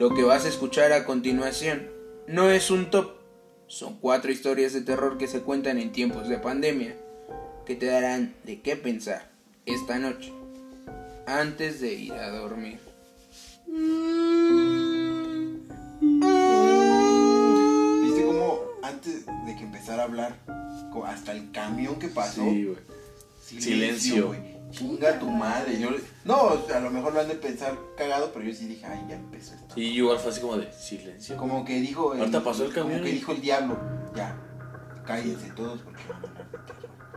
Lo que vas a escuchar a continuación no es un top, son cuatro historias de terror que se cuentan en tiempos de pandemia, que te darán de qué pensar esta noche, antes de ir a dormir. ¿Viste cómo antes de que empezara a hablar, hasta el camión que pasó? Sí, güey. Silencio. Chinga tu madre. Yo, no, a lo mejor lo han de pensar cagado, pero yo sí dije, ay, ya empezó esto. Y igual fue así como de silencio. Como que dijo. Ahorita pasó el camión Como que dijo el diablo. Ya, cállense todos porque.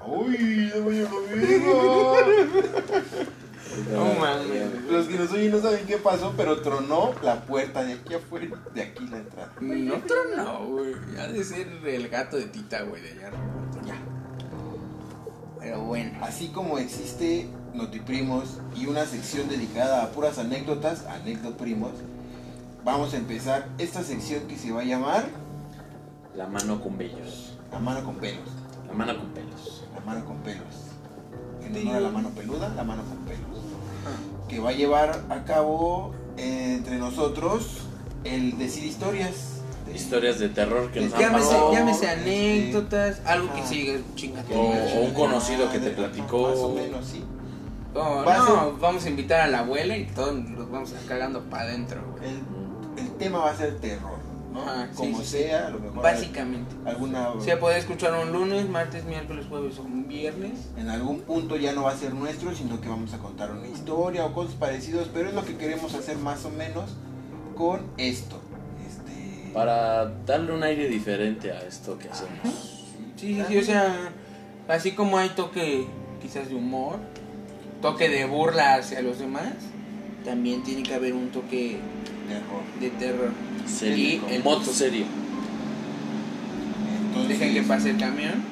¡Uy! ¡Ya voy a la No mames. Los que nos oyen no saben qué pasó, pero tronó la puerta de aquí afuera, de aquí la entrada. No tronó, güey. Ha de ser el gato de Tita, güey, de allá arriba. Ya. Pero bueno. Así como existe Notiprimos y una sección dedicada a puras anécdotas, anécdotprimos, vamos a empezar esta sección que se va a llamar La mano con vellos. La mano con pelos. La mano con pelos. La mano con pelos. En honor a la mano peluda, la mano con pelos. Que va a llevar a cabo eh, entre nosotros el decir historias. Historias de terror que nos han pasado. llámese anécdotas, algo que siga chinga. O- un conocido que te platicó. Más o menos, sí. Oh, no, ser- vamos a invitar a la abuela y todos nos vamos a cagando para adentro. El, el tema va a ser terror, ¿no? Como sí, sí. sea, a lo mejor. Básicamente. Alguna. Se puede escuchar un lunes, martes, miércoles, jueves o un viernes. En algún punto ya no va a ser nuestro, sino que vamos a contar una historia o cosas parecidas, pero es lo que queremos hacer más o menos con esto. Para darle un aire diferente a esto que hacemos. Sí, sí, sí, o sea, así como hay toque quizás de humor, toque de burla hacia los demás, también tiene que haber un toque Terror. de terror. Serio. Y el- Moto serio. Entonces, Dejen que pase el camión.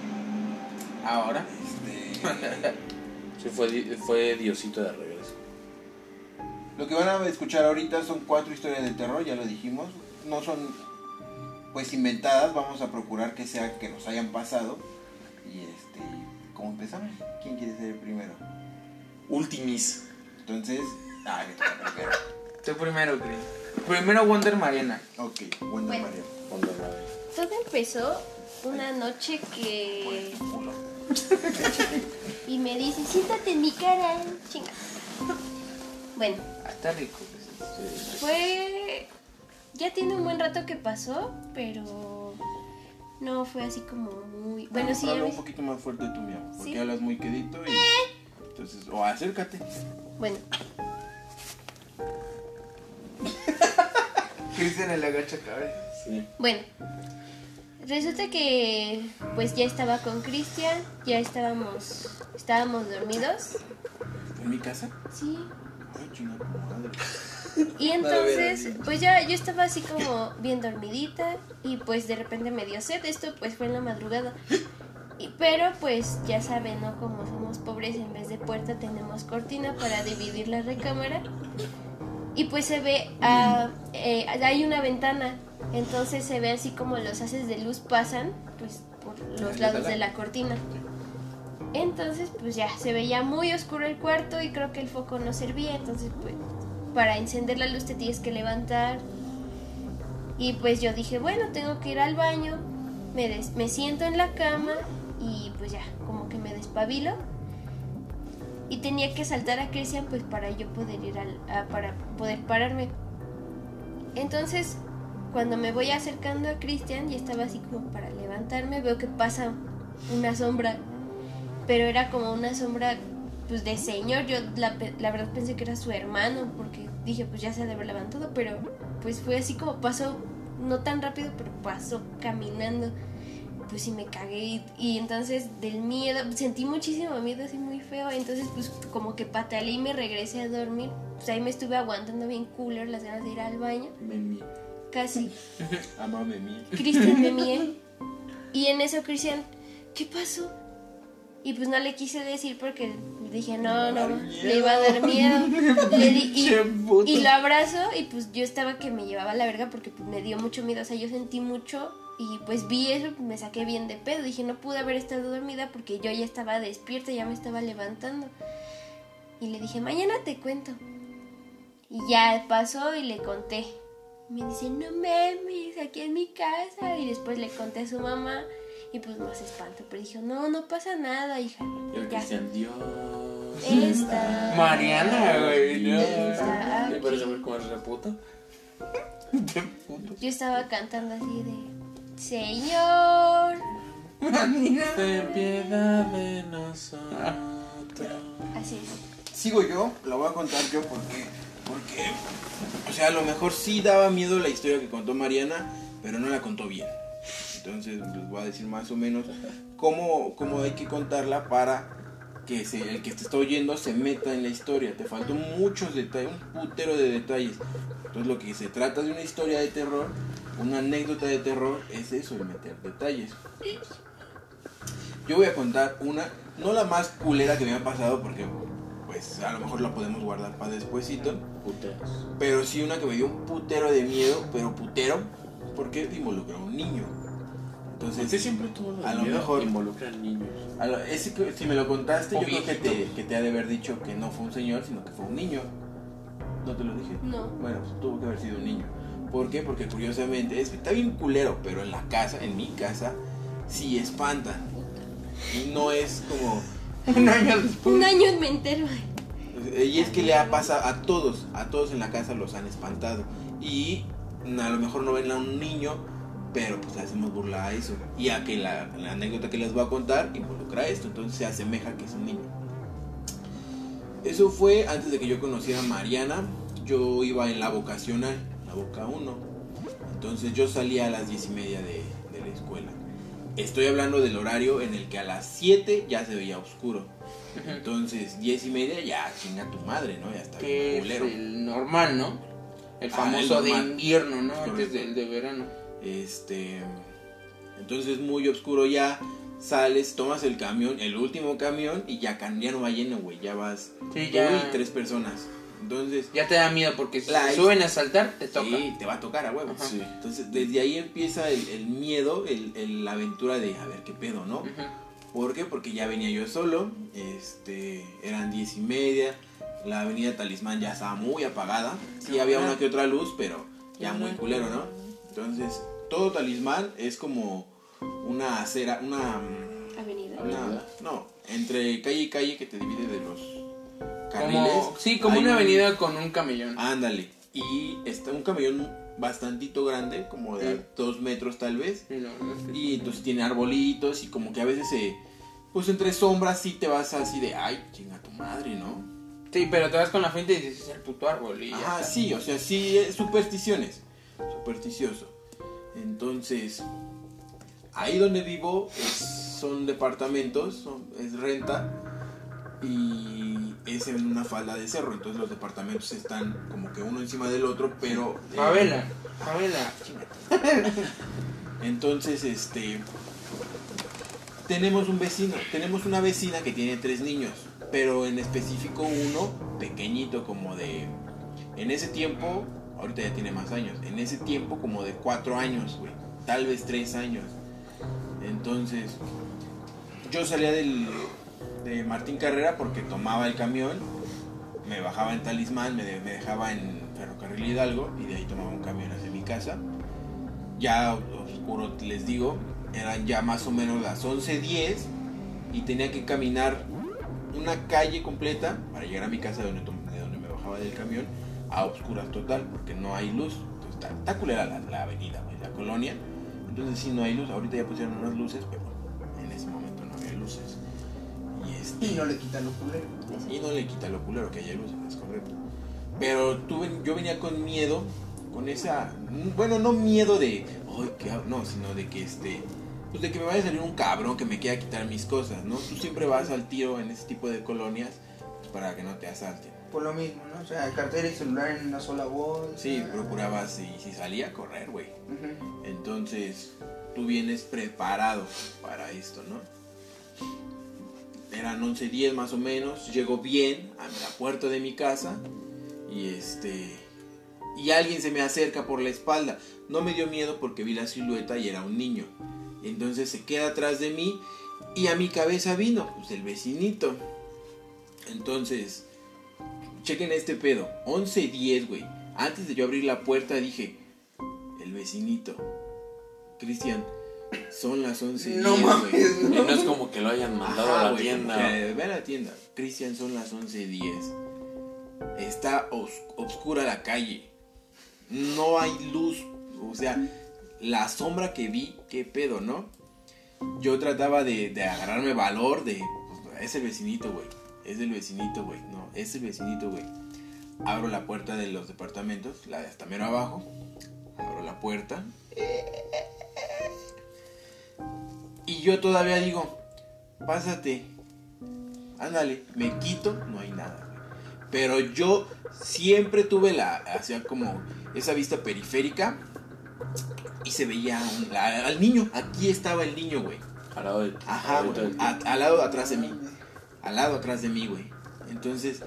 Ahora. este, Sí, fue, fue Diosito de regreso. lo que van a escuchar ahorita son cuatro historias de terror, ya lo dijimos. No son pues inventadas, vamos a procurar que sea que nos hayan pasado. Y este, ¿cómo empezamos? ¿Quién quiere ser el primero? Ultimis. Entonces, ah, le toca primero. Tú primero, Chris. Primero Wonder Mariana. Ok, Wonder Bueno. Mario. Cuando la- Todo empezó una noche que... Culo. Y me dice, siéntate en mi cara, chinga. Bueno, Ah, está rico. pues. fue... Ya tiene un buen rato que pasó, pero... No fue así como muy... Bueno, sí, Habla un poquito más fuerte tú, amor, porque ¿Sí? hablas muy quedito y... Entonces, o acércate. Bueno, Cristian el agacha cabeza. Sí. bueno. Resulta que pues ya estaba con Cristian, ya estábamos estábamos dormidos. ¿En mi casa? Sí. Ay, chingada madre. Y entonces, pues ya yo estaba así como bien dormidita y pues de repente me dio sed. Esto pues fue en la madrugada. Y- pero pues ya saben, ¿no? Como somos pobres, en vez de puerta tenemos cortina para dividir la recámara. Y pues se ve, ah, eh, hay una ventana. Entonces se ve así como los haces de luz pasan pues por los lados de la cortina. Entonces pues ya se veía muy oscuro el cuarto y creo que el foco no servía. Entonces pues para encender la luz te tienes que levantar. Y pues yo dije, bueno, tengo que ir al baño. Me, des- me siento en la cama y pues ya, como que me despabilo. Y tenía que saltar a Cristian pues para yo poder ir al, para poder pararme. Entonces, cuando me voy acercando a Cristian y estaba así como para levantarme, veo que pasa una sombra. Pero era como una sombra pues de señor. Yo la, verdad pensé que era su hermano porque dije pues ya se ha de haber levantado. Pero pues fue así como pasó, no tan rápido, pero pasó caminando. Pues sí me cagué y, y entonces del miedo, sentí muchísimo miedo así muy feo. Entonces pues como que pataleé y me regresé a dormir. Pues ahí me estuve aguantando bien cooler las ganas de ir al baño. Me mía. Casi. Amame mía. Cristian me mié. Y en eso Cristian, ¿qué pasó? Y pues no le quise decir porque dije, no, no, le iba a dar miedo. Le di- y, lo abrazo y pues yo estaba que me llevaba a la verga porque pues me dio mucho miedo. O sea, yo sentí mucho y pues vi eso, me saqué bien de pedo. Dije, no pude haber estado dormida porque yo ya estaba despierta, ya me estaba levantando. Y le dije, mañana te cuento. Y ya pasó y le conté. Me dice, no mames, aquí en mi casa. Y después le conté a su mamá y pues más espanto. Pero dijo, no, no pasa nada, hija. Y el. Cristian, Dios. Esta. Mariana, güey, no. Esta ¿Me parece aquí. ver cómo es? Qué puto. Yo estaba cantando así de, Señor. Mariana. Ten piedad de nosotros. Así es. Sigo yo, la voy a contar yo porque, porque, o sea, a lo mejor sí daba miedo la historia que contó Mariana, pero no la contó bien. Entonces les voy a decir más o menos cómo, cómo hay que contarla para que se- el que te está oyendo se meta en la historia. Te faltó muchos detalles, un putero de detalles. Entonces lo que se trata de una historia de terror, una anécdota de terror, es eso, el meter detalles. Yo voy a contar una, no la más culera que me ha pasado porque pues a lo mejor la podemos guardar para despuesito, Puteros. pero sí una que me dio un putero de miedo, pero putero, porque involucra a un niño. Entonces, Entonces, siempre todo lo a lo mejor- involucran niños. a lo- ese que- si me lo contaste, O yo creo que te, viejito. que te ha de haber dicho que no fue un señor, sino que fue un niño. ¿No te lo dije? No. Bueno, pues tuvo que haber sido un niño. ¿Por qué? Porque curiosamente, es, está bien culero, pero en la casa, en mi casa, sí espantan. Y no es como... Un año después. Un año me entero. Y es que le ha pasado a todos, a todos en la casa los han espantado. Y a lo mejor no ven a un niño, pero pues hacemos burla a eso. Y a que la, la anécdota que les voy a contar involucra esto, entonces se asemeja que es un niño. Eso fue antes de que yo conociera a Mariana. Yo iba en la vocacional, la Boca 1. Entonces yo salía a las 10 y media de, de la escuela. Estoy hablando del horario en el que a las 7 ya se veía oscuro. Entonces, 10 y media ya chinga tu madre, ¿no? Ya está bien es el normal, ¿no? El Ah, famoso el de invierno, ¿no? Es Antes del de verano. Este. Entonces, muy oscuro ya. Sales, tomas el camión, el último camión, y ya, ya no va lleno, güey. Ya vas Sí, tú ya. y tres personas. Entonces, Ya te da miedo porque si La- suben a saltar, te toca. sí, te va a tocar a huevo. Sí. Entonces, desde ahí empieza el, el miedo, el, el- la aventura de a ver qué pedo, ¿no? ¿Por qué? Porque ya venía yo solo, este, eran diez y media, la avenida Talismán ya estaba muy apagada, sí había una que otra luz, pero ya muy culero, ¿no? Entonces, todo Talismán es como una acera, una, mm, Avenida. una- no, entre calle y calle que te divide de los carriles. Como, sí, como una un- avenida con un camellón. Ándale, y está un camellón bastantito grande, como de dos metros tal vez, Sí, no, no, es que- y entonces tiene arbolitos y como que a veces se... Pues entre sombras sí te vas así de, ay, chinga tu madre, ¿no? Sí, pero te vas con la frente y dices, es el puto árbol. Y está. sí, o sea, sí, es supersticiones. Supersticioso. Entonces, ahí donde vivo es- son departamentos, son- es renta y es en una falda de cerro. Entonces los departamentos están como que uno encima del otro, pero... eh, Favela, favela. Entonces, este. Tenemos un vecino, tenemos una vecina que tiene tres niños, pero en específico uno pequeñito, como de. En ese tiempo, ahorita ya tiene más años, en ese tiempo como de cuatro años, güey, tal vez tres años. Entonces, yo salía del, de Martín Carrera porque tomaba el camión, me bajaba en Talismán, me, me dejaba en Ferrocarril Hidalgo y de ahí tomaba un camión hacia mi casa. Ya oscuro les digo, eran ya más o menos las 11.10 y tenía que caminar una calle completa para llegar a mi casa de donde, de donde me bajaba del camión a oscuras total porque no hay luz. Entonces, está, está culera la, la avenida, güey, la colonia. Entonces sí no hay luz. Ahorita ya pusieron unas luces, pero en ese momento no había luces. Y, este, Y no le quitan los culeros. y no le quita lo culero que haya luces, es correcto. Pero tuve, yo venía con miedo, con esa, bueno, no miedo de, ay, ¿qué hago?", no, sino de que este, pues de que me vaya a salir un cabrón que me quiera quitar mis cosas, ¿no? Tú siempre vas al tiro en ese tipo de colonias pues, para que no te asalten. Por lo mismo, ¿no? O sea, cartera y celular en una sola bolsa. Sí, procurabas y si salía a correr, güey. Entonces, tú vienes preparado para esto, ¿no? Eran 11.10 más o menos, llegó bien a la puerta de mi casa y este y alguien se me acerca por la espalda. No me dio miedo porque vi la silueta y era un niño. Entonces se queda atrás de mí y a mi cabeza vino pues el vecinito. Entonces, chequen este pedo, 11.10, güey. Antes de yo abrir la puerta dije, el vecinito. Cristian, son las 11 No mames, Y no. no es como que lo hayan mandado Ajá, a la güey, tienda. que Ve a la tienda. Cristian, son las 11.10. Está os- oscura la calle. No hay luz. O sea, la sombra que vi, qué pedo, ¿no? Yo trataba de, de agarrarme valor de... pues, es el vecinito, güey. Es el vecinito, güey. No, es el vecinito, güey. Abro la puerta de los departamentos, la de hasta mero abajo. Abro la puerta. Y yo todavía digo, pásate. Ándale, me quito, no hay nada. Pero yo siempre tuve la, hacía como esa vista periférica y se veía un- al niño. Aquí estaba el niño, güey. Al lado del- Ajá, del- a- Al lado atrás de mí. Al lado atrás de mí, güey. Entonces,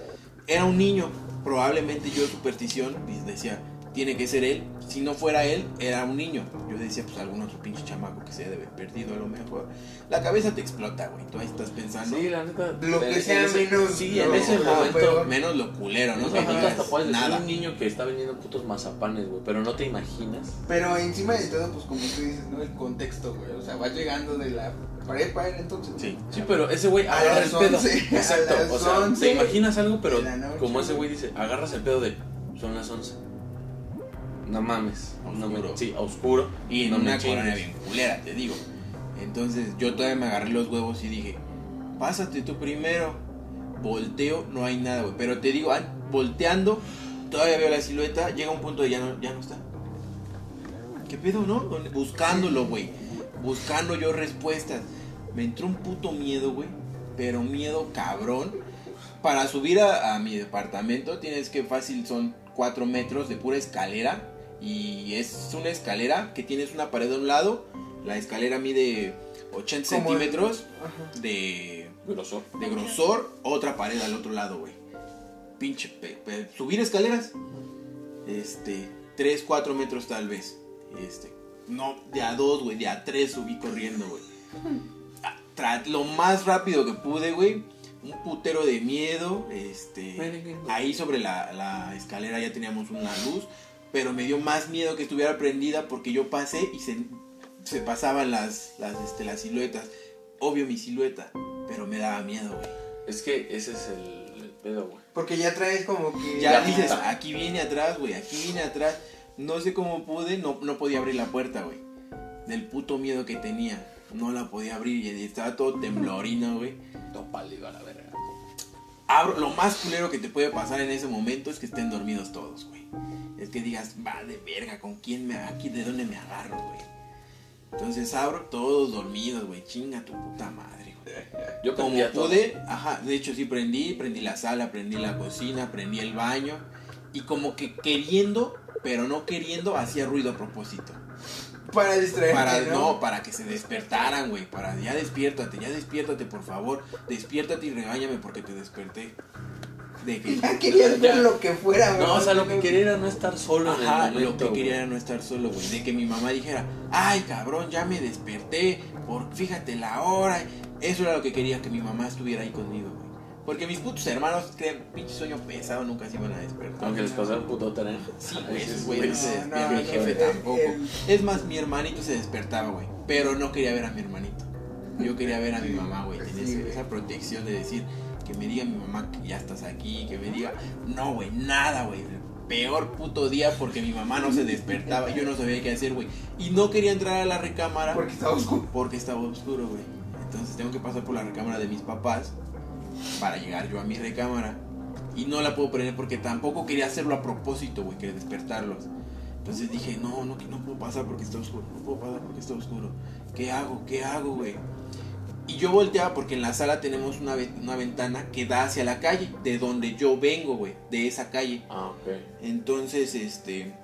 era un niño. Probablemente yo, superstición, decía, tiene que ser él. Si no fuera él, era un niño. Yo decía, pues algún otro pinche chamaco que se debe haber perdido a lo mejor. La cabeza te explota, güey. Tú ahí estás pensando. Sí, la neta. Lo que sea menos Sí, en lo- ese momento. pero- Menos lo culero, ¿no? Hasta puedes decir nada. un niño que está vendiendo putos mazapanes, güey. Pero no te imaginas. Pero encima de todo, pues como tú dices, ¿no? El contexto, güey. O sea, vas llegando de la prepa en entonces. Sí. Sí, pero ese güey agarra el pedo. 11, a Exacto. O sea, 11 te imaginas algo, pero noche, como ese güey. dice, agarras el pedo de son las 11. No mames. No me- Oscuro. sí, a oscuro. Y en no me una chingues. colonia bien culera, te digo. Entonces yo todavía me agarré los huevos y dije, pásate tú primero. Volteo, no hay nada, güey. Pero te digo, volteando, todavía veo la silueta, llega un punto de ya no, ya no está. ¿Qué pedo, no? Buscándolo, güey. Buscando yo respuestas. Me entró un puto miedo, güey. Pero miedo cabrón. Para subir a, a mi departamento tienes que fácil son 4 metros de pura escalera. Y es una escalera que tienes una pared a un lado. La escalera mide 80 Como el- centímetros de, Grosor. de grosor. Otra pared al otro lado, güey. Pinche. pe- pe- subir escaleras. Este. 3, 4 metros tal vez. Este. No, de a 2, güey. De a 3 subí corriendo, güey. Lo más rápido que pude, güey. Un putero de miedo. Este. Ahí sobre la, la escalera ya teníamos una luz. Pero me dio más miedo que estuviera prendida porque yo pasé y se, se pasaban las, las, este, las siluetas. Obvio mi silueta. Pero me daba miedo, güey. Es que ese es el, el pedo, güey. Porque ya traes como que. Ya Ya dices, pinta. aquí viene atrás, güey, aquí viene atrás. No sé cómo pude, no, no podía abrir la puerta, güey. Del puto miedo que tenía. No la podía abrir y estaba todo temblorino, güey. No pálido a la verga. Abro, lo más culero que te puede pasar en ese momento es que estén dormidos todos, güey. Es que digas, va de verga, ¿con quién me aquí de dónde me agarro, güey? Entonces abro todos dormidos, güey. Chinga tu puta madre, güey. Yo Como todo. pude, ajá, de hecho sí prendí, prendí la sala, prendí la cocina, prendí el baño y como que queriendo, pero no queriendo, hacía ruido a propósito. Para distraerte. Para, ¿no? no, para que se despertaran, güey, para ya despiértate, ya despiértate, por favor, despiértate y regáñame porque te desperté. De que, Ya querías ver lo que fuera, güey. No, o sea, lo que quería era no estar solo Ajá, en el momento. lo que quería era no estar solo, güey. De que mi mamá dijera, ay, cabrón, ya me desperté, por, fíjate la hora. Eso era lo que quería, que mi mamá estuviera ahí conmigo. Porque mis putos hermanos, que pinche sueño pesado, nunca se iban a despertar. Aunque les pasara un puto tren. Sí, güey, Esos güeyes no No, no, mi jefe el- tampoco. el- Es más, mi hermanito se despertaba, güey. Pero no quería ver a mi hermanito. Yo quería ver a mi mamá, güey. Tenía Sí, esa protección de decir que me diga mi mamá que ya estás aquí, que me diga, no, güey, nada, güey. El peor puto día porque mi mamá no se despertaba. Yo no sabía qué hacer, güey. Y no quería entrar a la recámara Porque estaba oscuro. porque estaba oscuro, güey. Entonces tengo que pasar por la recámara de mis papás para llegar yo a mi recámara. Y no la puedo prender porque tampoco quería hacerlo a propósito, güey, quería despertarlos. Entonces dije, no, no, que no puedo pasar porque está oscuro, no puedo pasar porque está oscuro. ¿Qué hago? ¿Qué hago, güey? Y yo volteaba porque en la sala tenemos una, ve- una ventana que da hacia la calle, de donde yo vengo, güey, de esa calle. Ah, ok. Entonces, este,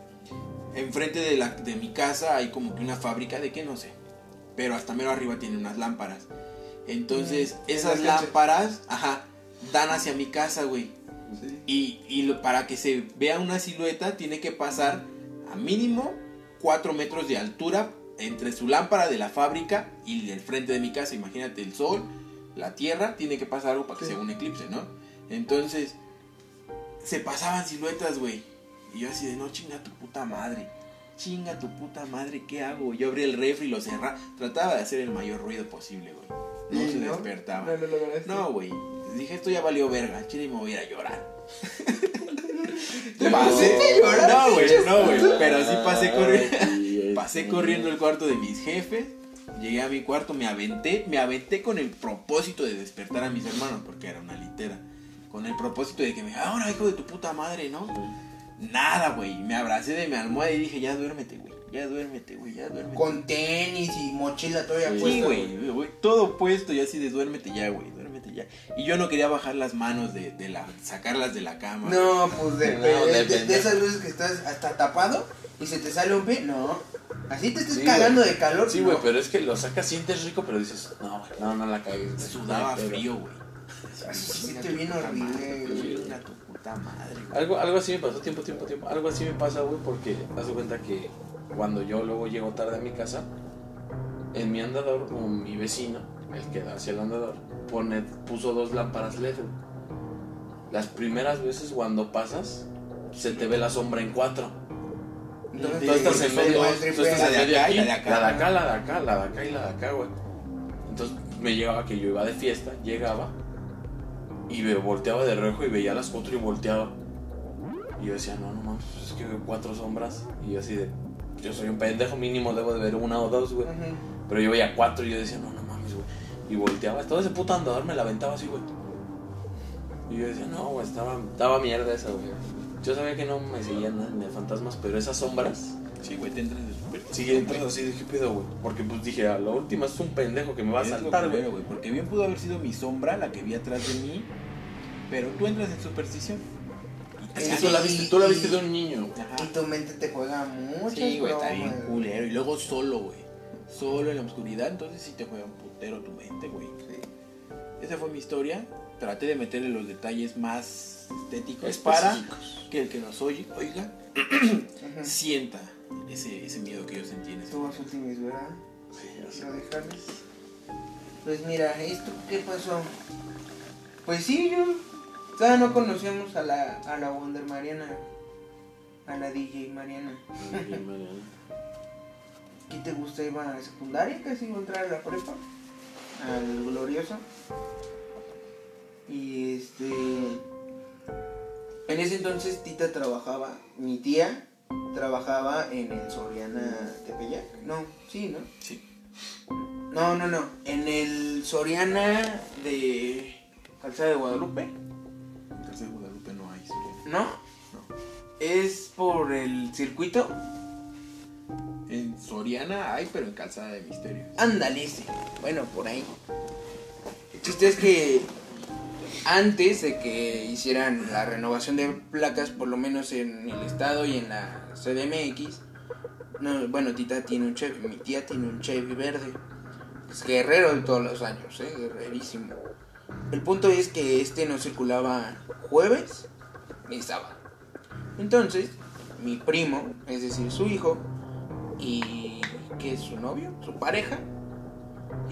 enfrente de, la, de mi casa hay como que una fábrica de que no sé, pero hasta mero arriba tiene unas lámparas. Entonces, esas lámparas, ajá, dan hacia mi casa, güey. Sí. Y, y lo- para que se vea una silueta, tiene que pasar a mínimo 4 metros de altura entre su lámpara de la fábrica y el frente de mi casa. Imagínate el sol, la tierra, tiene que pasar algo para que Sí. sea un eclipse, ¿no? Entonces, se pasaban siluetas, güey. Y yo así de, no chinga tu puta madre. chinga tu puta madre, ¿qué hago? Yo abrí el refri y lo cerraba. Trataba de hacer el mayor ruido posible, güey. No ¿Y se no? despertaba. No lo. No, güey. Dije, esto ya valió verga. Chile me voy a ir a llorar. ¿Te Pasé- pusiste a llorar? No, güey, no, güey. Pero sí pasé corriendo. Pasé corriendo el cuarto de mis jefes. Llegué a mi cuarto, me aventé, me aventé con el propósito de despertar a mis hermanos, porque era una litera. Con el propósito de que me ahora hijo de tu puta madre, ¿no? Nada, güey. Me abracé de mi almohada y dije, ya duérmete, güey. Ya duérmete, güey, ya duérmete. Con tenis y mochila todavía Sí, puesta. Sí, güey, güey, todo puesto y así de duérmete ya, güey, duérmete ya. Y yo no quería bajar las manos de, de la, sacarlas de la cama. No, pues de, No, de- de- depende. de esas veces que estás hasta tapado y se te sale un pie. No. Así te estés Sí, cagando güey. de calor. Sí, no. güey, pero es que lo sacas, sientes rico, pero dices, no, güey, no, no la cagues. Sudaba Pero- frío, güey. Así se siente bien horrible, madre, tu puta madre, güey. Algo, algo así me pasó tiempo, tiempo, tiempo. Algo así me pasa, güey, porque haz de cuenta que cuando yo luego llego tarde a mi casa, en mi andador, como mi vecino, el que da hacia el andador, pone, puso dos lámparas LED. Las primeras veces cuando pasas, se te ve la sombra en cuatro. Entonces, Tú estás en medio, tú estás en medio aquí, la de acá. la de acá, la de acá, la de acá y la de acá, güey. Entonces me llegaba que yo iba de fiesta, llegaba y me volteaba de reojo y veía las cuatro y volteaba. Y yo decía, no, no mames, es que veo cuatro sombras. Y yo así de, yo soy un pendejo mínimo, debo de ver una o dos, güey. Ujú. Pero yo veía cuatro y yo decía, no, no mames, güey. Y volteaba, todo ese puto andador me la aventaba así, güey. Y yo decía, no, güey, estaba, estaba mierda esa, güey. Yo sabía que no me seguían de fantasmas, pero esas sombras Sí, güey, te entras de súper. Sí, entras así de qué pedo, güey. Porque pues dije, a la última es un pendejo que me va a saltar, güey. Porque bien pudo haber sido mi sombra la que vi atrás de mí. Pero tú entras en superstición. Es que tú la viste, tú la viste de un niño, güey. Y tu mente te juega mucho. Sí, güey, está bien culero. Y luego solo, güey. Solo en la oscuridad, entonces sí te juega un putero tu mente, güey. Esa fue mi historia. Traté de meterle los detalles más estéticos para Específicos. que el que nos oye, oiga, sienta ese, ese miedo que yo sentí en ese Tú vas últimos, ¿verdad? Sí. ¿Lo dejarles? Pues mira, ¿esto qué pasó? Pues sí, yo. Todavía no conocíamos a la, a la Wonder Mariana. A la DJ Mariana. Bien, Mariana. ¿Qué te gusta? ¿Iba a secundaria? Casi iba a entrar a la prepa. Al glorioso. Y este. En ese entonces Tita trabajaba. Mi tía trabajaba en el Soriana Tepeyac. No, sí, ¿no? Sí. No, no, no. En el Soriana de Calzada de Guadalupe. ¿No? Es por el circuito. En Soriana hay, pero en Calzada de Misterios. Ándale ese. Bueno, por ahí. El chiste es que antes de que hicieran la renovación de placas, por lo menos en el estado y en la CDMX, no, bueno, Tita tiene un Chevy, mi tía tiene un Chevy verde. Es guerrero de todos los años, ¿eh? guerrerísimo. El punto es que este no circulaba jueves sábado. Entonces, mi primo, es decir, su hijo, y que es su novio, su pareja,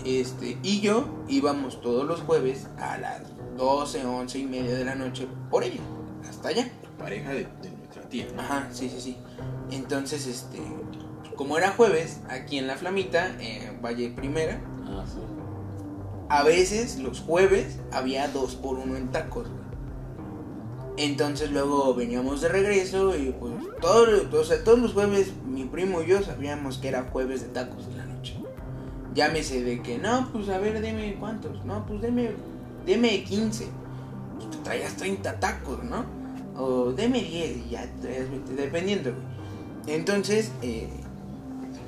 este, y yo íbamos todos los jueves a las 12, 11 y media de la noche por ella, hasta allá. Pareja de, de nuestra tía. Ajá, sí, sí, sí. Entonces, este, como era jueves, aquí en La Flamita, en Valle Primera, Ah, sí. a veces los jueves había dos por uno en tacos. Entonces luego veníamos de regreso y pues todo, o sea, todos los jueves mi primo y yo sabíamos que era jueves de tacos en la noche. Llámese de que, no, pues a ver, deme cuántos, no, pues deme, deme 15. Pues te traías 30 tacos, ¿no? O deme 10 y ya traías 20, dependiendo, güey. Entonces, eh,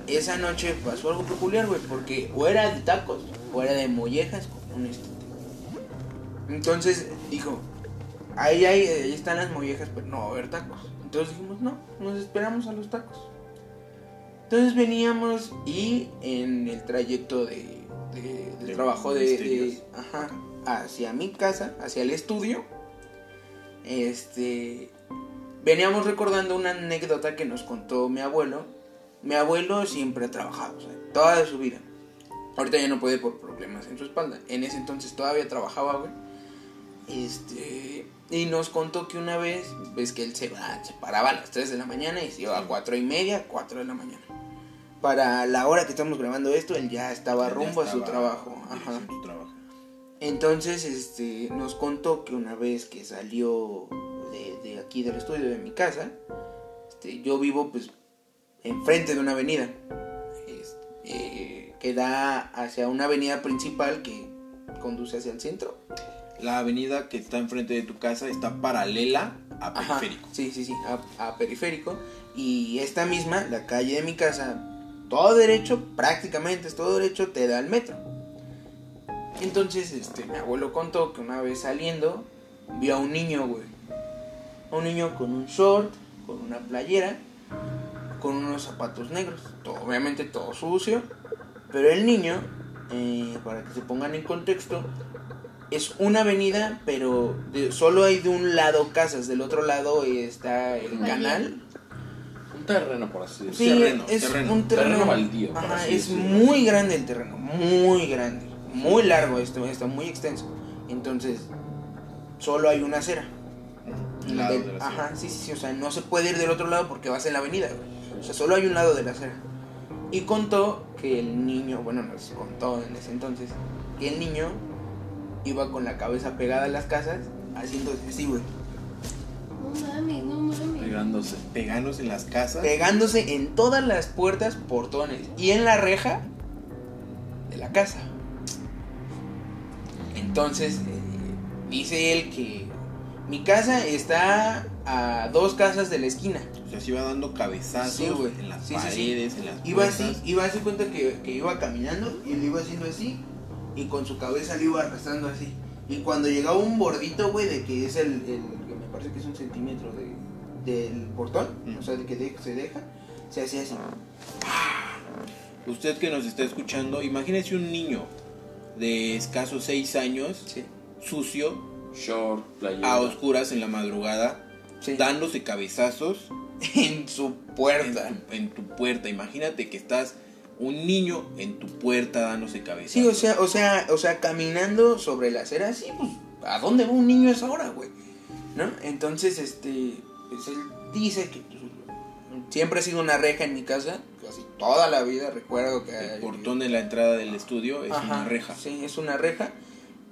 esa noche pasó algo peculiar, güey, porque o era de tacos o era de mollejas con un instante. Entonces dijo, ahí, hay, ahí están las mollejas, pero no va a haber tacos. Entonces dijimos, no, nos esperamos a los tacos. Entonces veníamos y en el trayecto de, de- del De trabajo de, de- misterios. ajá, hacia mi casa, hacia el estudio, este, veníamos recordando una anécdota que nos contó mi abuelo. Mi abuelo siempre ha trabajado, o sea, toda su vida. Ahorita ya no puede por problemas en su espalda. En ese entonces todavía trabajaba, güey. Este, Y nos contó que una vez, ves que él se va, se paraba a las 3 de la mañana y se iba a 4 y media, 4 de la mañana. Para la hora que estamos grabando esto, él ya estaba Ya rumbo a su trabajo. dirigiendo Ajá. su trabajo. Entonces, este, nos contó que una vez que salió de, de aquí del estudio de mi casa, este, yo vivo pues enfrente de una avenida es- eh, que da hacia una avenida principal que conduce hacia el centro. La avenida que está enfrente de tu casa está paralela a Ajá, periférico. Sí, sí, sí, a, a periférico. Y esta misma, la calle de mi casa, todo derecho, prácticamente es todo derecho, te da al metro. Entonces, este, mi abuelo contó que una vez saliendo, vio a un niño, güey. A un niño con un short, con una playera, con unos zapatos negros. Todo, obviamente todo sucio. Pero el niño, eh, para que se pongan en contexto, es una avenida, pero de- solo hay de un lado casas, del otro lado está el canal. Un terreno, por así decirlo. Sí, terreno, es terreno. un terreno, Terreno baldío, por Ajá, así es decirlo. muy grande el terreno, muy grande, muy largo esto, está muy extenso. Entonces, solo hay una acera. Un lado Del- de la Ajá, sí, sí, sí, o sea, no se puede ir del otro lado porque vas en la avenida, güey. O sea, solo hay un lado de la acera. Y contó que el niño, bueno, nos contó en ese entonces, que el niño iba con la cabeza pegada a las casas, haciendo así, güey. No mames, no mames. Pegándose. Pegándose en las casas. pegándose en todas las puertas, portones y en la reja de la casa. Entonces, eh, dice él que mi casa está a dos casas de la esquina. O sea, se iba dando cabezazos Sí, en las Sí, sí, sí. paredes, en las Iba puertas. así, iba a hacer cuenta que, que iba caminando y le iba haciendo así y con su cabeza le iba arrastrando así. Y cuando llegaba un bordito, güey, de que es el, el- que me parece que es un centímetro de, del portón, Mm. o sea, de que de- se deja, se hacía así. Usted que nos está escuchando, imagínese un niño de escasos 6 años, Sí. sucio, Short, playera. a oscuras en la madrugada, Sí. dándose cabezazos en su en puerta. tu, en tu puerta. Imagínate que estás un niño en tu puerta dándose cabezazos. Sí, o sea, o sea, o sea, caminando sobre la acera, sí, pues, ¿a dónde va un niño a esa hora, güey? ¿No? Entonces, este, pues él dice que pues, siempre ha sido una reja en mi casa, casi toda la vida, recuerdo que... El portón de la entrada del estudio es Ajá, una reja. Sí, es una reja.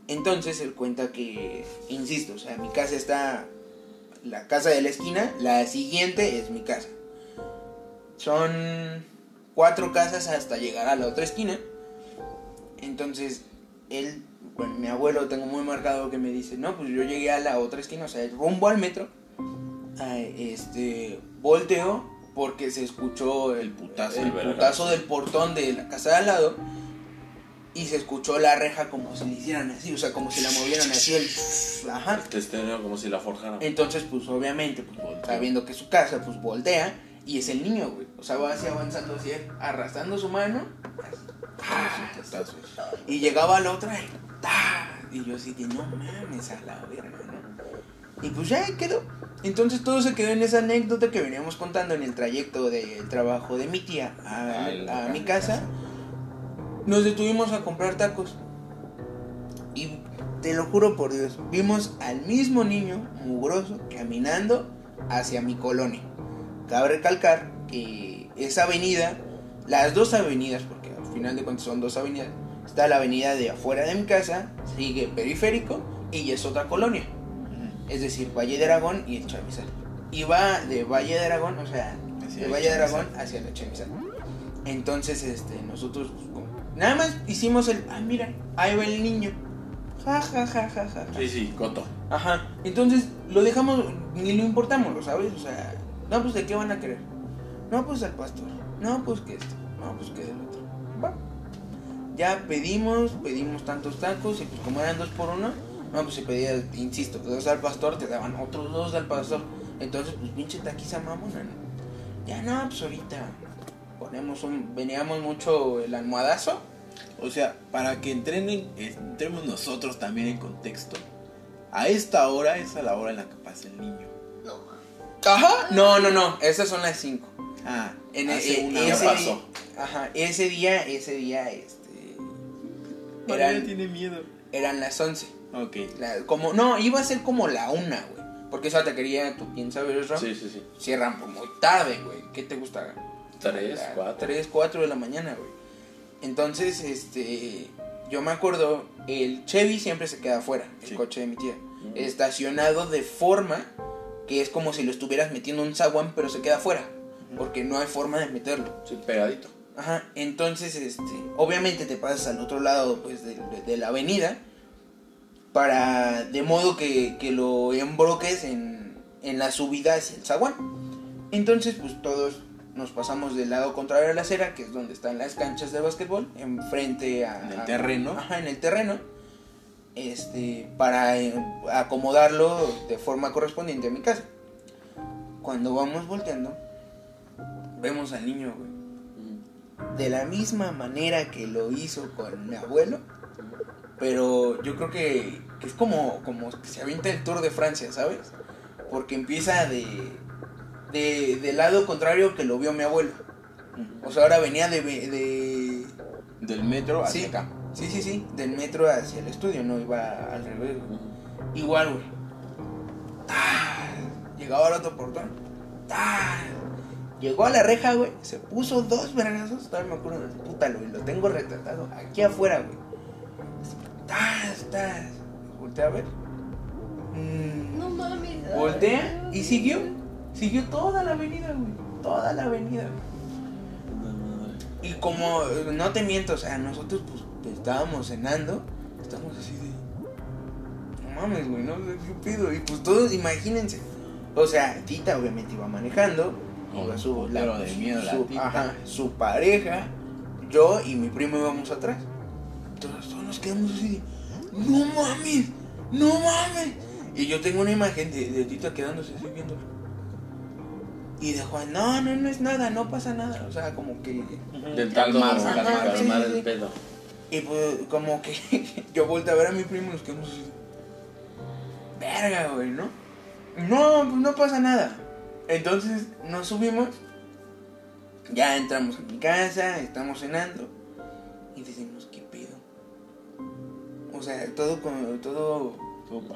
Entonces él cuenta que, insisto, o sea, mi casa está, la casa de la esquina, la siguiente es mi casa. Son cuatro casas hasta llegar a la otra esquina. Entonces, él, bueno, mi abuelo tengo muy marcado que me dice, no, pues yo llegué a la otra esquina, o sea, rumbo al metro. Este, volteó porque se escuchó el, putazo, el putazo del portón de la casa de al lado y se escuchó la reja como si le hicieran así, o sea, como si la movieran así el ajá. El testeneo como si la forjaran. Entonces, pues obviamente, pues sabiendo que es su casa, pues voltea y es el niño, güey. O sea, va así avanzando así, arrastrando su mano y llegaba a la otra y. Y yo así de no mames a la verga, ¿no? Y pues ya quedó. Entonces todo se quedó en esa anécdota que veníamos contando en el trayecto del trabajo de mi tía a, Al- a mi casa. Nos detuvimos a comprar tacos. Y te lo juro por Dios, vimos al mismo niño mugroso caminando hacia mi colonia. Cabe recalcar que esa avenida, las dos avenidas, porque al final de cuentas son dos avenidas, está la avenida de afuera de mi casa, sigue periférico y es otra colonia. Es decir, Valle de Aragón y el Chamizal. Y va de Valle de Aragón, o sea, Hacia de Valle de. Aragón hacia el Chamizal. Entonces, este, nosotros nada más hicimos el, ah, mira, ahí va el niño. Ja, ja, ja, ja, ja. Sí, sí, coto. Ajá. Entonces lo dejamos, ni lo importamos, ¿lo sabes? O sea, no, pues de qué van a querer. No, pues al pastor. No, pues que esto. No, pues que del otro. Ya pedimos, pedimos tantos tacos y pues como eran dos por uno, no, pues se pedía, insisto, dos al pastor, te daban otros dos al pastor. Entonces, pues pinche taquiza mamona. Ya no, pues ahorita ponemos un, veníamos mucho el almohadazo. O sea, para que entrenen, entremos nosotros también en contexto. A esta hora es a la hora en la que pasa el niño. Ajá. No, no, no, esas son las cinco. Ah, En hace e- una ese pasó. Día, ajá, ese día, ese día, este. María Eran, tiene miedo. eran las 11. Ok. La- como, no, iba a ser como la una, güey. Porque esa taquería, tú quién sabes, Ram, Sí, sí, sí. cierran por muy tarde, güey. ¿Qué te gusta? Tres, La- cuatro. Tres, cuatro de la mañana, güey. Entonces, este, yo me acuerdo, el Chevy siempre se queda afuera, el Sí. coche de mi tía. Estacionado de forma que es como si lo estuvieras metiendo en un zaguán, pero se queda afuera. Porque no hay forma de meterlo. Sí, pegadito. Ajá, entonces, este, obviamente te pasas al otro lado, pues, de, de- de la avenida, para, de modo que, que lo embroques en, en la subida hacia el zaguán. Entonces, pues, todos nos pasamos del lado contrario a la acera, que es donde están las canchas de básquetbol, enfrente a... En el a- terreno. Ajá, en el terreno, este, para eh, acomodarlo de forma correspondiente a mi casa. Cuando vamos volteando, vemos al niño, güey de la misma manera que lo hizo con mi abuelo, pero yo creo que, que es como, como que se avienta el Tour de Francia, ¿sabes? Porque empieza de, de del lado contrario que lo vio mi abuelo. O sea, ahora venía de, de Del metro hacia sí, acá. Sí, sí, sí, del metro hacia el estudio, no iba al revés. güey. Igual, güey. Llegaba al otro portón. Llegó a la reja, güey. Se puso dos vergazos. Todavía me acuerdo. Puta, lo, lo tengo retratado. Aquí afuera, güey. ¡Tas, tas! Voltea a ver. Mm, No mames. Voltea y siguió. Siguió toda la avenida, güey. Toda la avenida. Y como, eh, no te miento, o sea, nosotros pues estábamos cenando. Estamos así de... No mames, güey, no sé qué pido. Y pues todos, imagínense. O sea, Tita obviamente iba manejando. Con Iba su, putero de miedo la su, ajá, su pareja, yo y mi primo íbamos atrás. Entonces todos nos quedamos así de... No mames, no mames. Y yo tengo una imagen de, de Tita quedándose así viéndolo. Y de Juan, no, no, no es nada, no pasa nada. O sea, como que... Intentando Calmar, calmar, calmar, el pedo. Y pues como que yo volteé a ver a mi primo y nos quedamos así. Verga, güey, ¿no? No, pues no pasa nada. Entonces nos subimos. Ya entramos a mi casa, estamos cenando. Y decimos, ¿qué pedo? O sea, todo, todo, Todo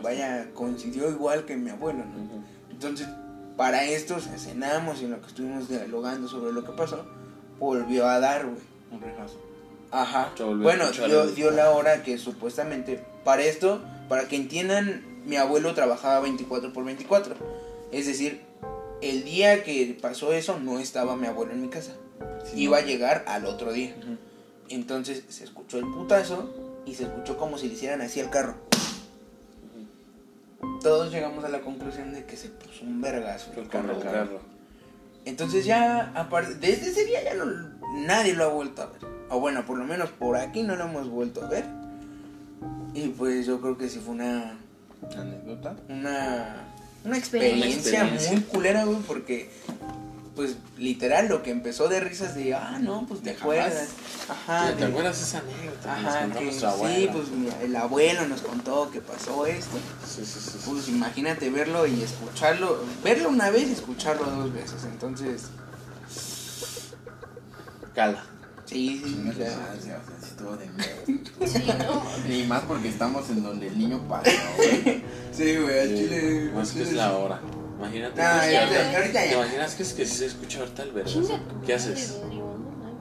vaya, coincidió igual que mi abuelo, ¿no? Entonces, para esto, o sea, cenamos y en lo que estuvimos dialogando sobre lo que pasó, volvió a dar, güey. Un rejazo. Ajá. Bueno, dio, la hora que supuestamente, para esto, para que entiendan, mi abuelo trabajaba 24 por 24. Es decir, el día que pasó eso no estaba mi abuelo en mi casa. Sí, Iba a llegar al otro día. Entonces se escuchó el putazo y se escuchó como si le hicieran así al carro. Todos llegamos a la conclusión de que se puso un vergazo el carro. carro. Entonces ya, aparte, desde ese día ya no, nadie lo ha vuelto a ver. O bueno, por lo menos por aquí no lo hemos vuelto a ver. Y pues yo creo que sí fue una, Anécdota. una, una experiencia, Una experiencia. muy culera, güey, porque pues literal lo que empezó de risas de, ah, no, pues te acuerdas. Ajá, ¿Te de- acuerdas esa anécdota Ajá, que sí, pues mi- el abuelo nos contó que pasó esto. Sí, sí, sí, sí. Pues imagínate verlo y escucharlo, verlo una vez y escucharlo dos veces. Entonces, Cala. Sí, sí, o sea, sí estuvo de miedo. Sí, no. Y más porque estamos en donde el niño pasó, güey. Sí, güey, al Sí, chile. Más al que es la hora. Imagínate. Ah, que ya, ya, ahorita ¿Te imaginas que es que si se escucha ahorita el tu ¿Qué haces?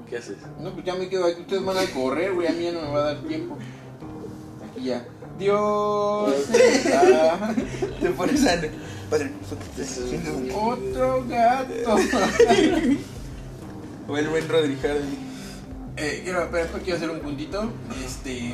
¿Qué haces? No, pues ya me quedo aquí. Ustedes van a correr, güey. A mí ya no me va a dar tiempo. Aquí ya. Dios. Te pones a. Padre, Otro gato. O el buen Rodri Hardy. Eh, quiero, pero después quiero hacer un puntito. Este.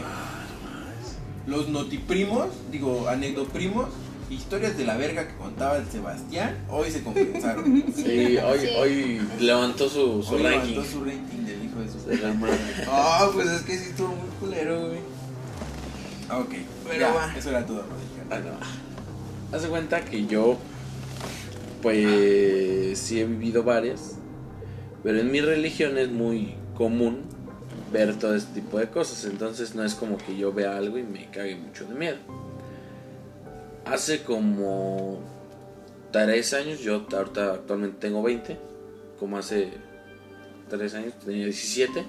Los notiprimos, digo, anecdoprimos, historias de la verga que contaba el Sebastián, hoy se compensaron. Sí, hoy, Sí. hoy levantó su, su Hoy ranking. levantó su rating del hijo de su De la madre. Ah, pues es que sí estuvo muy culero, güey. Ah, Ok, Pero ya, va. eso era todo, Rodrigo. Ah, no. Haz de cuenta que yo, pues, sí he vivido varias, pero en mi religión es muy común ver todo este tipo de cosas, entonces no es como que yo vea algo y me cague mucho de miedo. Hace como tres años, yo ahorita actualmente tengo 20, como hace tres años tenía 17.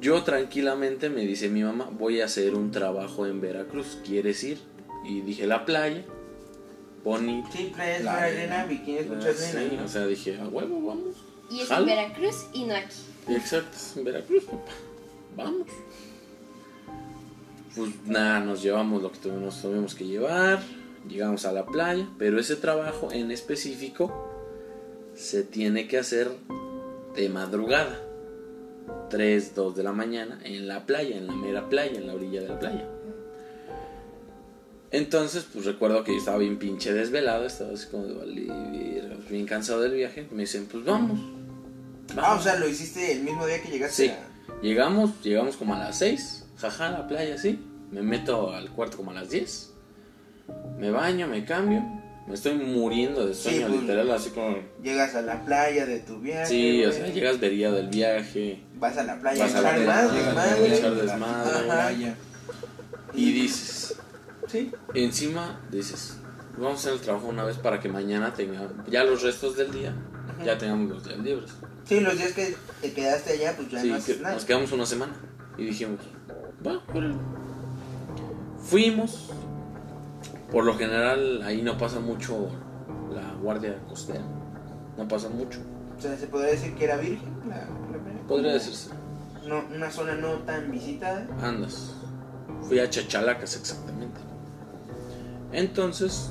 Yo tranquilamente me dice mi mamá, voy a hacer un trabajo en Veracruz, ¿quieres ir? Y dije, la playa, bonito. Sí, playas La arena. arena, bikini, escuchas Sí, arena, ¿no? o sea, dije, a huevo, vamos. Y es Jalo. en Veracruz y no aquí. Exacto, es en Veracruz, papá. Vamos. Pues nada, nos llevamos lo que tuvimos, tuvimos que llevar. Llegamos a la playa, pero ese trabajo en específico se tiene que hacer de madrugada. 3, 2 de la mañana en la playa, en la mera playa, en la orilla de la playa. Entonces, pues recuerdo que yo estaba bien pinche desvelado, estaba así como de bien cansado del viaje. Me dicen, pues vamos. Ah, o sea, lo hiciste el mismo día que llegaste Sí. a... Llegamos, llegamos como a las 6, jaja, a la playa, sí. Me meto al cuarto como a las 10. Me baño, me cambio. Me estoy muriendo de sueño, Sí, pues, literal, así como... Llegas a la playa de tu viaje. Sí, o sea, llegas veriado del viaje Vas a la playa Vas a echar más, desmadre. a echar desmadre. Y dices... Sí. Encima dices, vamos a hacer el trabajo una vez para que mañana tenga... Ya los restos del día, ya tengamos los días libres. Sí, los días que te quedaste allá, pues ya Sí, no que haces nada. nos quedamos una semana y dijimos, va, órale. Fuimos. Por lo general ahí no pasa mucho la guardia costera. No pasa mucho. O sea, se podría decir que era virgen la, la. Podría decirse. No, una zona no tan visitada. Andas. Fui a Chachalacas exactamente. Entonces,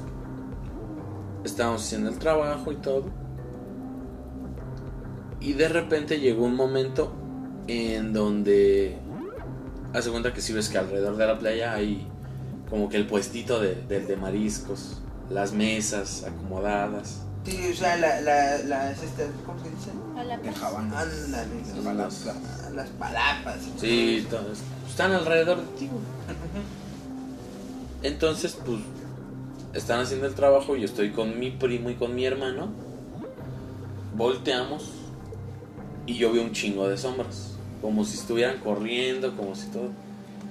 estábamos haciendo el trabajo y todo. Y de repente llegó un momento en donde hace cuenta que si ves que alrededor de la playa hay como que el puestito de, del de mariscos, las mesas acomodadas. Sí, o sea, la, la, las, estas, ¿cómo se dice? Ándale, las, las- las, las palapas. Sí, todas- están alrededor de ti. Entonces, pues, están haciendo el trabajo, yo estoy con mi primo y con mi hermano. Volteamos y yo veo un chingo de sombras. Como si estuvieran corriendo, como si todo.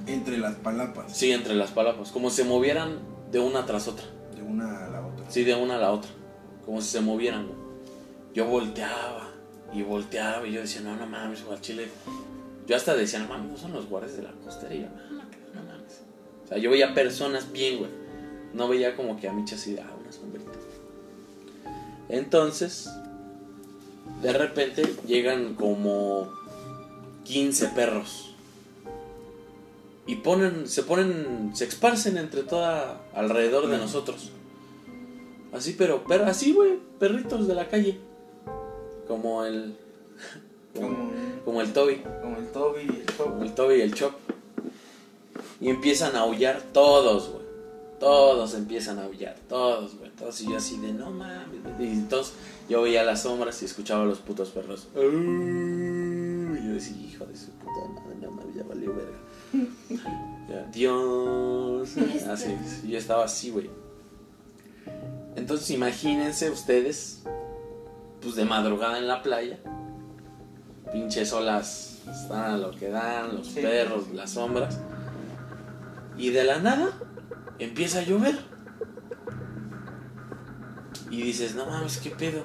Entre las palapas. Sí, entre las palabras. Como si se movieran de una tras otra. De una a la otra. Sí, de una a la otra. Como si se movieran. Yo volteaba y volteaba y yo decía, no, no mames, al chile. Yo hasta decía, no mames, no son los guardias de la costería. No, no, no mames. O sea, yo veía personas bien, güey. No veía como que a Micha así, ah, una sombrita. Entonces, de repente llegan como 15 perros. Y ponen, se ponen, se esparcen entre toda, alrededor de nosotros. Así, pero, pero así, güey, perritos de la calle. Como el, Como, como el Toby, como el Toby y el como Toby. el Toby y el Chop. Y empiezan a aullar todos, güey. Todos empiezan a aullar, todos, güey. Todos y yo así de, no mames. güey". Y entonces yo veía las sombras y escuchaba a los putos perros. Y yo decía, hijo de su puta madre, no mames, ya valió verga. Ya, Dios. Así, y yo estaba así, güey. Entonces imagínense ustedes, pues de madrugada en la playa, pinches olas están a lo que dan, los Sí. perros, las sombras, y de la nada empieza a llover. Y dices, no mames, ¿qué pedo?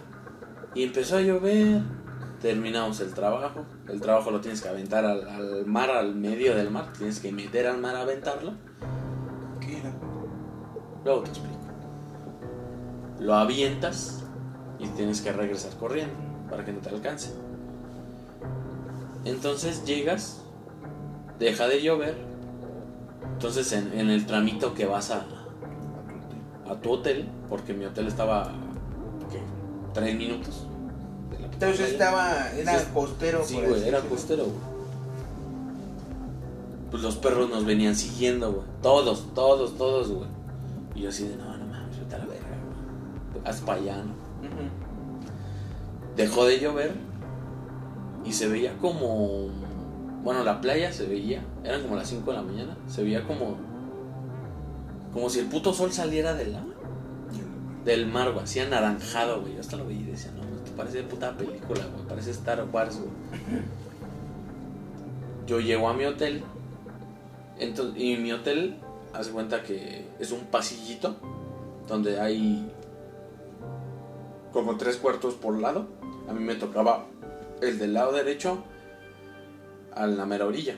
Y empezó a llover, terminamos el trabajo, el trabajo lo tienes que aventar al, al mar, al medio del mar, tienes que meter al mar a aventarlo. ¿Qué era? Luego te explico. Lo avientas y tienes que regresar corriendo para que no te alcance. Entonces llegas, deja de llover. Entonces en, en el tramito que vas a, a tu hotel, porque mi hotel estaba. Tres minutos. de la Entonces estaba, era Sí. costero. Sí, güey, era costero, güey. Pues los perros nos venían siguiendo, güey. Todos, todos, todos, güey. Y yo así de, no, no mames, vete a la verga, güey. Haz allá, ¿no? Dejó de llover y se veía como... Bueno, la playa se veía, eran como las 5 de la mañana, se veía como... Como si el puto sol saliera del, del mar, güey, así anaranjado, güey. Yo hasta lo veía y decía, no, esto parece de puta película, güey, parece Star Wars, güey. Yo llego a mi hotel, entonces, y mi hotel, hace cuenta que es un pasillito donde hay como tres cuartos por lado. A mí me tocaba el del lado derecho a la mera orilla.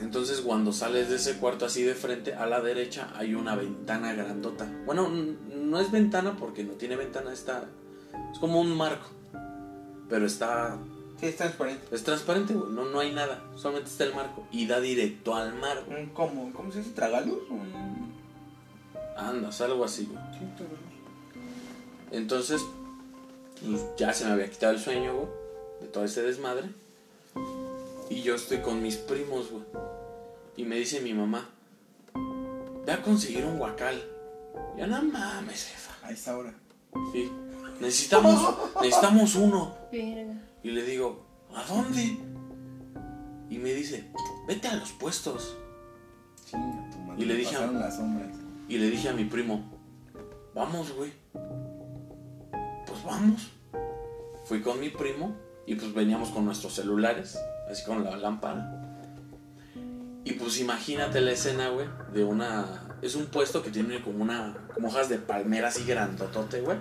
Entonces cuando sales de ese cuarto así de frente, a la derecha hay una ventana grandota. Bueno, no es ventana porque no tiene ventana, está... Es como un marco. Pero está... Sí, es transparente. Es transparente, güey. No, no hay nada. Solamente está el marco. Y da directo al mar. ¿Cómo? ¿Cómo se dice? ¿Tragaluz? Andas, algo así, güey. Entonces, pues, ya se me había quitado el sueño, güey. De todo ese desmadre. Y yo estoy con mis primos, güey. Y me dice mi mamá, ve a conseguir un guacal. Ya no mames, jefa. A esa hora. Sí. Necesitamos, necesitamos uno. Y le digo, ¿a dónde? Y me dice, vete a los puestos. y le dije a, y le dije a mi primo, vamos, güey. Pues vamos. Fui con mi primo y pues veníamos con nuestros celulares así con la lámpara. Y pues imagínate la escena, güey, de una... Es un puesto que tiene como una... como hojas de palmera así grandotote, güey.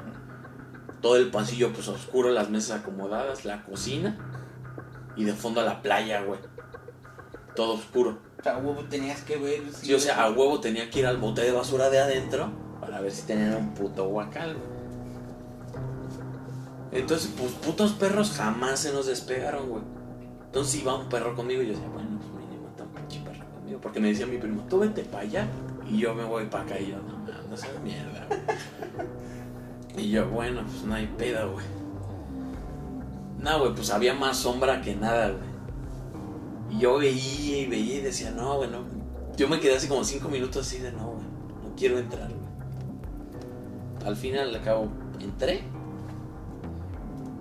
Todo el pasillo pues oscuro, las mesas acomodadas, la cocina. Y de fondo a la playa, güey. Todo oscuro. O sea, a huevo tenías que ver... sí, o sea, a huevo tenía que ir al bote de basura de adentro para ver si tenían un puto guacal, güey. Entonces, pues putos perros jamás se nos despegaron, güey. Entonces iba un perro conmigo y yo decía, bueno, pues mínimo está un pinche perro conmigo. Porque me decía mi primo, tú vete para allá y yo me voy para acá. Y yo, no mames, no seas mierda, Y yo, bueno, pues no hay pedo, güey. No, güey, pues había más sombra que nada, güey. Y yo veía y veía y decía, no, güey, no. Yo me quedé así como cinco minutos así de, no, güey, no quiero entrar, güey. Al final, al cabo, entré.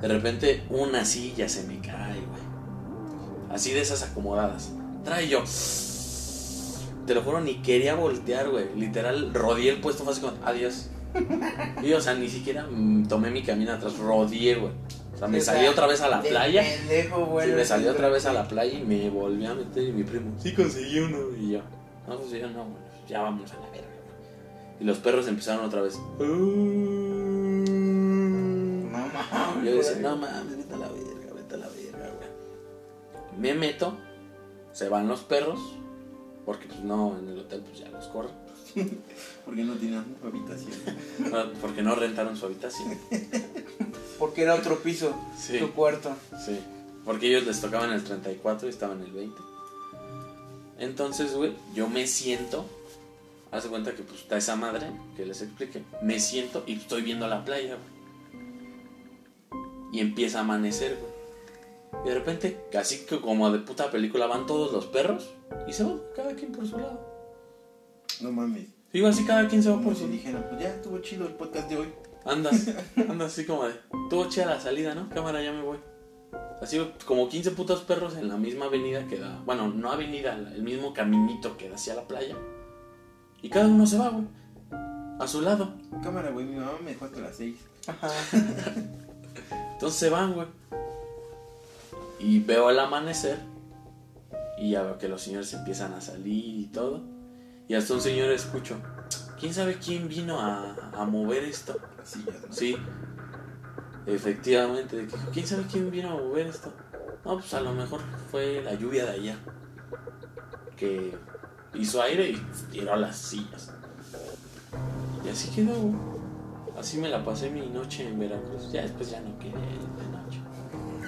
De repente, una silla se me cae. Así de esas acomodadas. Trae yo. Te lo juro, ni quería voltear, güey. Literal, rodeé el puesto fácil como, adiós. Y, o sea, ni siquiera mm, tomé mi camino atrás, rodeé, güey. O sea, me salí otra vez a la playa. Pendejo, güey. Sí, me salí otra vez a la playa y me volví a meter y mi primo, sí conseguí uno. Y yo, no, pues yo no, güey, ya vamos a la verga, Y los perros empezaron otra vez. Mamá. Yo decía, no mames, vete a la verga, me meto, se van los perros, porque pues no, en el hotel pues ya los corren. porque no tienen habitación. porque no rentaron su habitación. porque era otro piso, su cuarto. Sí, porque ellos les tocaban el 34 y estaban en el 20. Entonces, güey, yo me siento, hace cuenta que pues está esa madre, que les explique, me siento y estoy viendo la playa, güey. Y empieza a amanecer, güey. Y de repente, casi que como de puta película, van todos los perros y se van, cada quien por su lado. No mames. Digo así, cada quien se va por su lado. dijeron, pues ya estuvo chido el podcast de hoy. Andas, andas así como de, estuvo chida la salida, ¿no? Cámara, ya me voy. Así como 15 putos perros en la misma avenida que da, bueno, no avenida, el mismo caminito que da hacia la playa. Y cada uno se va, güey. A su lado. Cámara, güey, mi mamá me dejó hasta las 6. Entonces se van, güey. Y veo el amanecer y ya veo que los señores empiezan a salir y todo. Y hasta un señor escucho, ¿quién sabe quién vino a, mover esto? Sí, efectivamente. ¿Quién sabe quién vino a mover esto? No, pues a lo mejor fue la lluvia de allá. Que hizo aire y tiró las sillas. Y así quedó. Así me la pasé mi noche en Veracruz. Ya después ya no quedé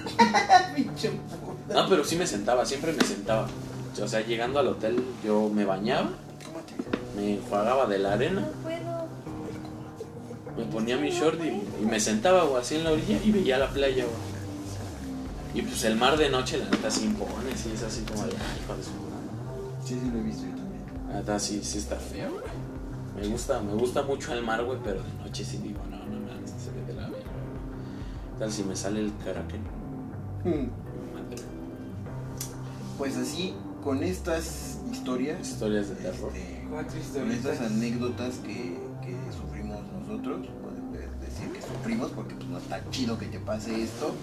no, pero sí me sentaba, siempre me sentaba. O sea, llegando al hotel yo me bañaba, me enjuagaba de la arena, me ponía mi short y, me sentaba o así en la orilla y veía la playa. Y pues el mar de noche, la neta, sí impone, sí es así como de, hijo de su Sí, sí, lo he visto yo también. La neta, sí, sí está feo, Me gusta, me gusta mucho el mar, güey, pero de noche sí digo, no, no mames, se ve de la verga. Tal si me sale el caraquén. Hmm. Pues así, con estas historias. Historias de terror. Este, con estas anécdotas que, sufrimos nosotros, pueden decir que sufrimos porque pues, no está chido que te pase esto.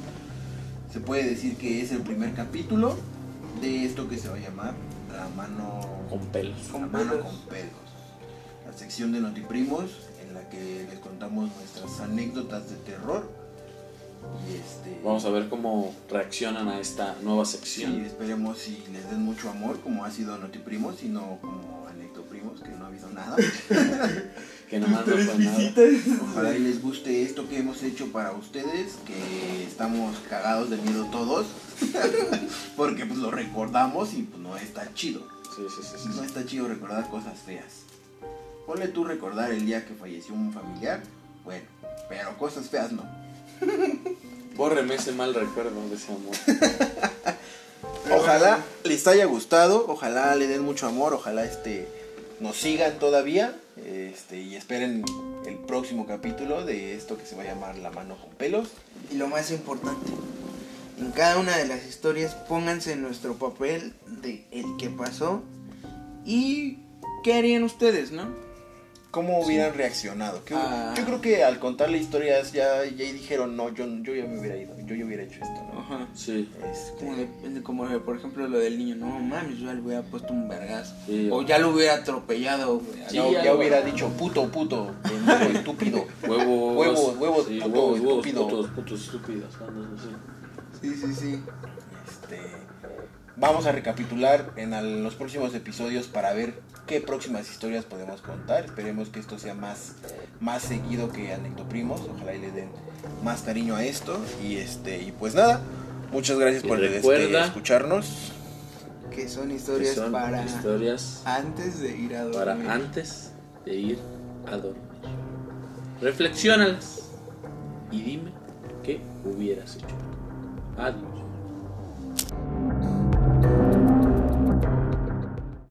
Se puede decir que es el primer capítulo de esto que se va a llamar La mano con pelos. La mano con pelos. La sección de Notiprimos en la que les contamos nuestras anécdotas de terror Y este, Vamos a ver cómo reaccionan a esta nueva sección. Sí, esperemos si les den mucho amor, como ha sido Notiprimos, y no como Anectoprimos, que no ha habido nada. que nomás no fue nada. Ojalá y les guste esto que hemos hecho para ustedes, que estamos cagados de miedo todos, porque pues lo recordamos y pues no está chido. Sí, sí, sí, sí. No está chido recordar cosas feas. Ponle tú recordar el día que falleció un familiar, bueno, pero cosas feas no. Bórreme ese mal recuerdo de ese amor. Ojalá les haya gustado, ojalá le den mucho amor, ojalá este nos sigan todavía este, y esperen el próximo capítulo de esto que se va a llamar La mano con pelos. Y lo más importante, en cada una de las historias pónganse en nuestro papel de el que pasó y qué harían ustedes, ¿no? ¿Cómo hubieran reaccionado? ¿Qué- Ah. Yo creo que al contarle historias ya, ya dijeron, no, yo, yo ya me hubiera ido, yo ya hubiera hecho esto, ¿no? Ajá. Sí. Este, Como, de- como de, por ejemplo lo del niño, no mames, yo ya le hubiera puesto un vergazo. Sí, o ya lo hubiera atropellado, güey. ya, hubiera dicho puto, puto, pendejo, estúpido. Huevos. Huevos, huevos, sí, puto, huevos, huevos, estúpido. putos, putos estúpidos. andas así. Sí, sí, sí. Este, vamos a recapitular en al- los próximos episodios para ver qué próximas historias podemos contar. Esperemos que esto sea más, más seguido que Anectoprimos. Ojalá y le den más cariño a esto. Y este, y pues nada, muchas gracias Y por este, escucharnos. Que son Que historias son para historias antes de ir a dormir. para antes de ir a dormir. Reflexiónalas y dime qué hubieras hecho. Adiós.